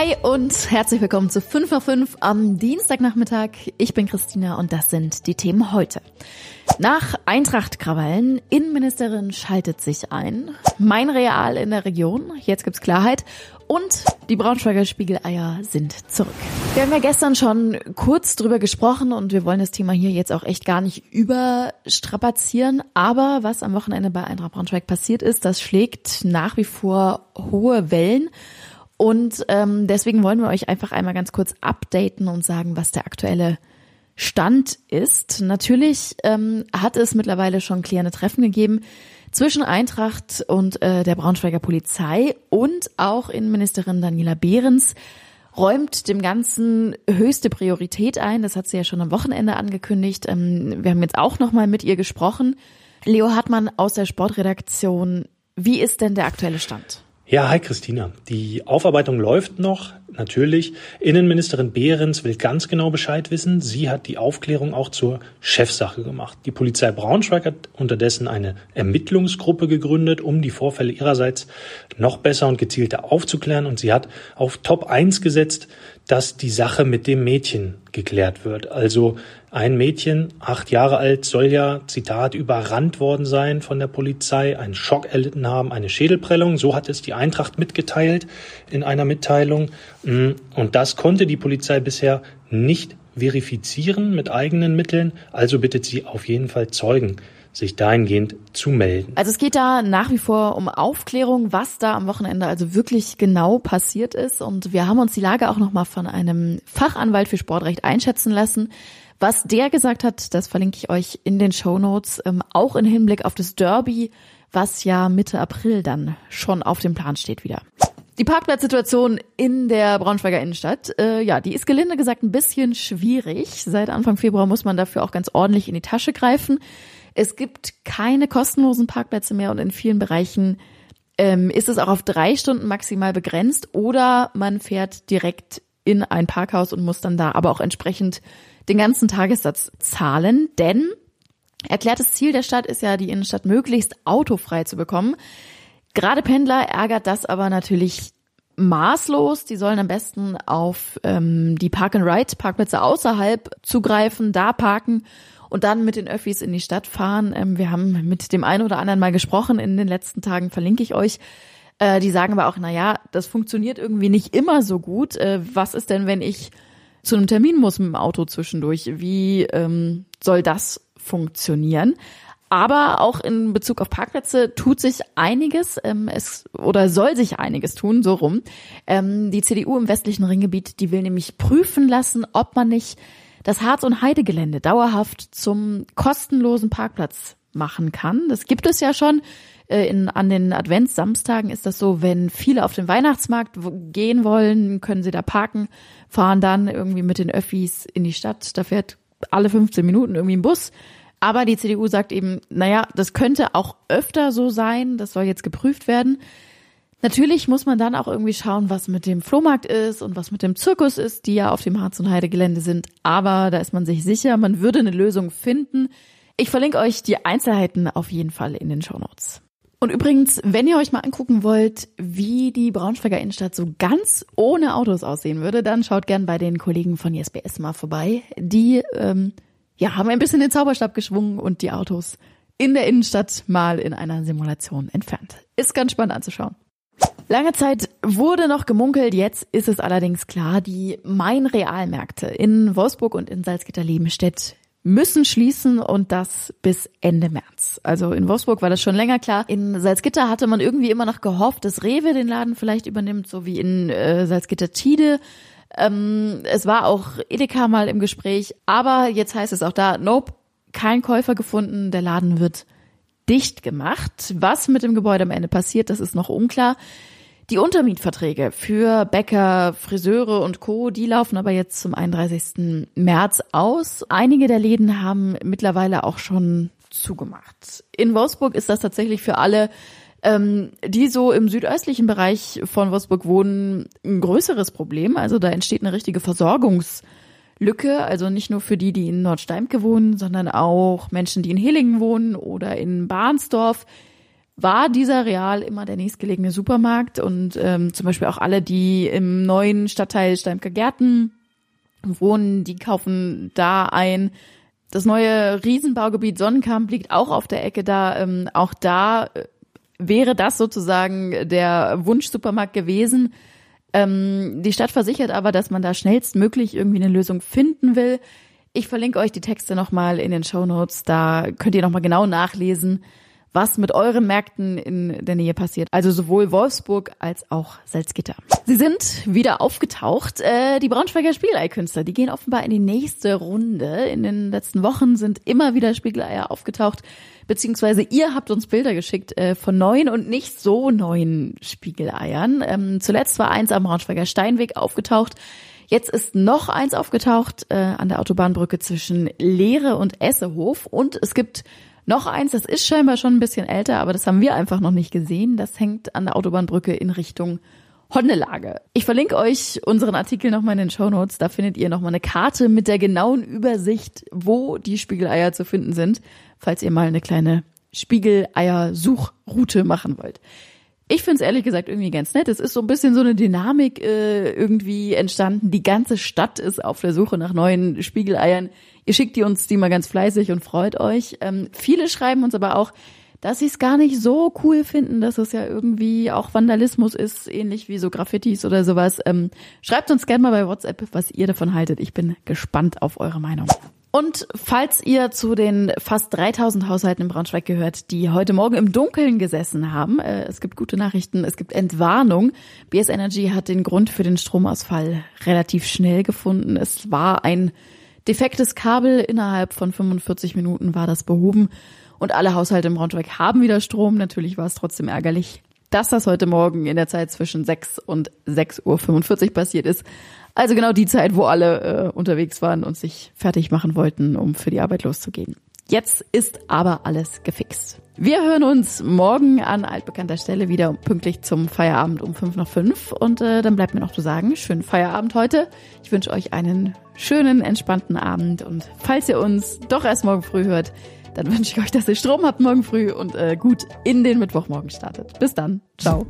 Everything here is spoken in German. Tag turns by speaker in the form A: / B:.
A: Hi und herzlich willkommen zu 5 nach 5 am Dienstagnachmittag. Ich bin Christina und das sind die Themen heute. Nach Eintracht-Krawallen, Innenministerin schaltet sich ein, mein Real in der Region, jetzt gibt's Klarheit und die Braunschweiger Spiegeleier sind zurück. Wir haben ja gestern schon kurz drüber gesprochen und wir wollen das Thema hier jetzt auch echt gar nicht überstrapazieren. Aber was am Wochenende bei Eintracht Braunschweig passiert ist, das schlägt nach wie vor hohe Wellen. Und ähm, deswegen wollen wir euch einfach einmal ganz kurz updaten und sagen, was der aktuelle Stand ist. Natürlich ähm, hat es mittlerweile schon klärende Treffen gegeben zwischen Eintracht und äh, der Braunschweiger Polizei und auch Innenministerin Daniela Behrens räumt dem Ganzen höchste Priorität ein. Das hat sie ja schon am Wochenende angekündigt. Ähm, wir haben jetzt auch nochmal mit ihr gesprochen. Leo Hartmann aus der Sportredaktion. Wie ist denn der aktuelle Stand?
B: Ja, hi Christina. Die Aufarbeitung läuft noch, natürlich. Innenministerin Behrens will ganz genau Bescheid wissen. Sie hat die Aufklärung auch zur Chefsache gemacht. Die Polizei Braunschweig hat unterdessen eine Ermittlungsgruppe gegründet, um die Vorfälle ihrerseits noch besser und gezielter aufzuklären. Und sie hat auf Top 1 gesetzt, dass die Sache mit dem Mädchen geklärt wird. Also ein Mädchen, acht Jahre alt, soll ja, Zitat, überrannt worden sein von der Polizei, einen Schock erlitten haben, eine Schädelprellung. So hat es die Eintracht mitgeteilt in einer Mitteilung. Mm, und das konnte die Polizei bisher nicht verifizieren mit eigenen Mitteln. Also bittet sie auf jeden Fall Zeugen sich dahingehend zu melden.
A: Also es geht da nach wie vor um Aufklärung, was da am Wochenende also wirklich genau passiert ist. Und wir haben uns die Lage auch nochmal von einem Fachanwalt für Sportrecht einschätzen lassen. Was der gesagt hat, das verlinke ich euch in den Show Notes, ähm, auch im Hinblick auf das Derby, was ja Mitte April dann schon auf dem Plan steht wieder. Die Parkplatzsituation in der Braunschweiger Innenstadt, äh, ja, die ist gelinde gesagt ein bisschen schwierig. Seit Anfang Februar muss man dafür auch ganz ordentlich in die Tasche greifen. Es gibt keine kostenlosen Parkplätze mehr und in vielen Bereichen ähm, ist es auch auf drei Stunden maximal begrenzt oder man fährt direkt in ein Parkhaus und muss dann da aber auch entsprechend den ganzen Tagessatz zahlen, denn erklärtes Ziel der Stadt ist ja, die Innenstadt möglichst autofrei zu bekommen. Gerade Pendler ärgert das aber natürlich maßlos. Die sollen am besten auf ähm, die Park-and-Ride-Parkplätze außerhalb zugreifen, da parken und dann mit den Öffis in die Stadt fahren. Ähm, wir haben mit dem einen oder anderen mal gesprochen in den letzten Tagen, verlinke ich euch. Äh, die sagen aber auch, na ja, das funktioniert irgendwie nicht immer so gut. Äh, was ist denn, wenn ich zu einem Termin muss mit dem Auto zwischendurch? Wie ähm, soll das funktionieren? Aber auch in Bezug auf Parkplätze tut sich einiges, ähm, es oder soll sich einiges tun, so rum. Ähm, die CDU im westlichen Ringgebiet, die will nämlich prüfen lassen, ob man nicht das Harz- und Heidegelände dauerhaft zum kostenlosen Parkplatz machen kann. Das gibt es ja schon. Äh, in, an den Adventssamstagen ist das so, wenn viele auf den Weihnachtsmarkt gehen wollen, können sie da parken, fahren dann irgendwie mit den Öffis in die Stadt. Da fährt alle 15 Minuten irgendwie ein Bus. Aber die CDU sagt eben, naja, das könnte auch öfter so sein. Das soll jetzt geprüft werden. Natürlich muss man dann auch irgendwie schauen, was mit dem Flohmarkt ist und was mit dem Zirkus ist, die ja auf dem Harz- und Heidegelände sind. Aber da ist man sich sicher, man würde eine Lösung finden. Ich verlinke euch die Einzelheiten auf jeden Fall in den Shownotes. Und übrigens, wenn ihr euch mal angucken wollt, wie die Braunschweiger Innenstadt so ganz ohne Autos aussehen würde, dann schaut gern bei den Kollegen von ISBS mal vorbei. Die ähm, ja, haben ein bisschen den Zauberstab geschwungen und die Autos in der Innenstadt mal in einer Simulation entfernt. Ist ganz spannend anzuschauen. Lange Zeit wurde noch gemunkelt, jetzt ist es allerdings klar, die Main-Realmärkte in Wolfsburg und in Salzgitter-Lebenstedt müssen schließen und das bis Ende März. Also in Wolfsburg war das schon länger klar. In Salzgitter hatte man irgendwie immer noch gehofft, dass Rewe den Laden vielleicht übernimmt, so wie in äh, Salzgitter-Tide. Ähm, es war auch Edeka mal im Gespräch, aber jetzt heißt es auch da, nope, kein Käufer gefunden, der Laden wird dicht gemacht. Was mit dem Gebäude am Ende passiert, das ist noch unklar. Die Untermietverträge für Bäcker, Friseure und Co., die laufen aber jetzt zum 31. März aus. Einige der Läden haben mittlerweile auch schon zugemacht. In Wolfsburg ist das tatsächlich für alle, ähm, die so im südöstlichen Bereich von Wolfsburg wohnen, ein größeres Problem. Also da entsteht eine richtige Versorgungslücke. Also nicht nur für die, die in Nordsteimke wohnen, sondern auch Menschen, die in Hillingen wohnen oder in Bahnsdorf war dieser Real immer der nächstgelegene Supermarkt und ähm, zum Beispiel auch alle, die im neuen Stadtteil Steimker Gärten wohnen, die kaufen da ein. Das neue Riesenbaugebiet Sonnenkamp liegt auch auf der Ecke da. Ähm, auch da äh, wäre das sozusagen der Wunschsupermarkt gewesen. Ähm, die Stadt versichert aber, dass man da schnellstmöglich irgendwie eine Lösung finden will. Ich verlinke euch die Texte nochmal in den Show Notes. Da könnt ihr nochmal genau nachlesen, was mit euren Märkten in der Nähe passiert. Also sowohl Wolfsburg als auch Salzgitter. Sie sind wieder aufgetaucht. Äh, die Braunschweiger Spieleikünstler, die gehen offenbar in die nächste Runde. In den letzten Wochen sind immer wieder Spiegeleier aufgetaucht, beziehungsweise ihr habt uns Bilder geschickt äh, von neuen und nicht so neuen Spiegeleiern. Ähm, zuletzt war eins am Braunschweiger Steinweg aufgetaucht. Jetzt ist noch eins aufgetaucht äh, an der Autobahnbrücke zwischen Leere und Essehof und es gibt noch eins, das ist scheinbar schon ein bisschen älter, aber das haben wir einfach noch nicht gesehen. Das hängt an der Autobahnbrücke in Richtung Honnelage. Ich verlinke euch unseren Artikel nochmal in den Show Notes. Da findet ihr nochmal eine Karte mit der genauen Übersicht, wo die Spiegeleier zu finden sind, falls ihr mal eine kleine Spiegeleier-Suchroute machen wollt. Ich finde es ehrlich gesagt irgendwie ganz nett. Es ist so ein bisschen so eine Dynamik äh, irgendwie entstanden. Die ganze Stadt ist auf der Suche nach neuen Spiegeleiern. Ihr schickt die uns die mal ganz fleißig und freut euch. Ähm, viele schreiben uns aber auch, dass sie es gar nicht so cool finden, dass es ja irgendwie auch Vandalismus ist, ähnlich wie so Graffitis oder sowas. Ähm, schreibt uns gerne mal bei WhatsApp, was ihr davon haltet. Ich bin gespannt auf eure Meinung. Und falls ihr zu den fast 3000 Haushalten in Braunschweig gehört, die heute Morgen im Dunkeln gesessen haben, äh, es gibt gute Nachrichten, es gibt Entwarnung. BS Energy hat den Grund für den Stromausfall relativ schnell gefunden. Es war ein Defektes Kabel innerhalb von 45 Minuten war das behoben und alle Haushalte im Braunschweig haben wieder Strom. Natürlich war es trotzdem ärgerlich, dass das heute Morgen in der Zeit zwischen 6 und 6.45 Uhr passiert ist. Also genau die Zeit, wo alle äh, unterwegs waren und sich fertig machen wollten, um für die Arbeit loszugehen. Jetzt ist aber alles gefixt. Wir hören uns morgen an altbekannter Stelle wieder pünktlich zum Feierabend um fünf nach fünf. Und äh, dann bleibt mir noch zu sagen, schönen Feierabend heute. Ich wünsche euch einen schönen, entspannten Abend. Und falls ihr uns doch erst morgen früh hört, dann wünsche ich euch, dass ihr Strom habt morgen früh und äh, gut in den Mittwochmorgen startet. Bis dann. Ciao.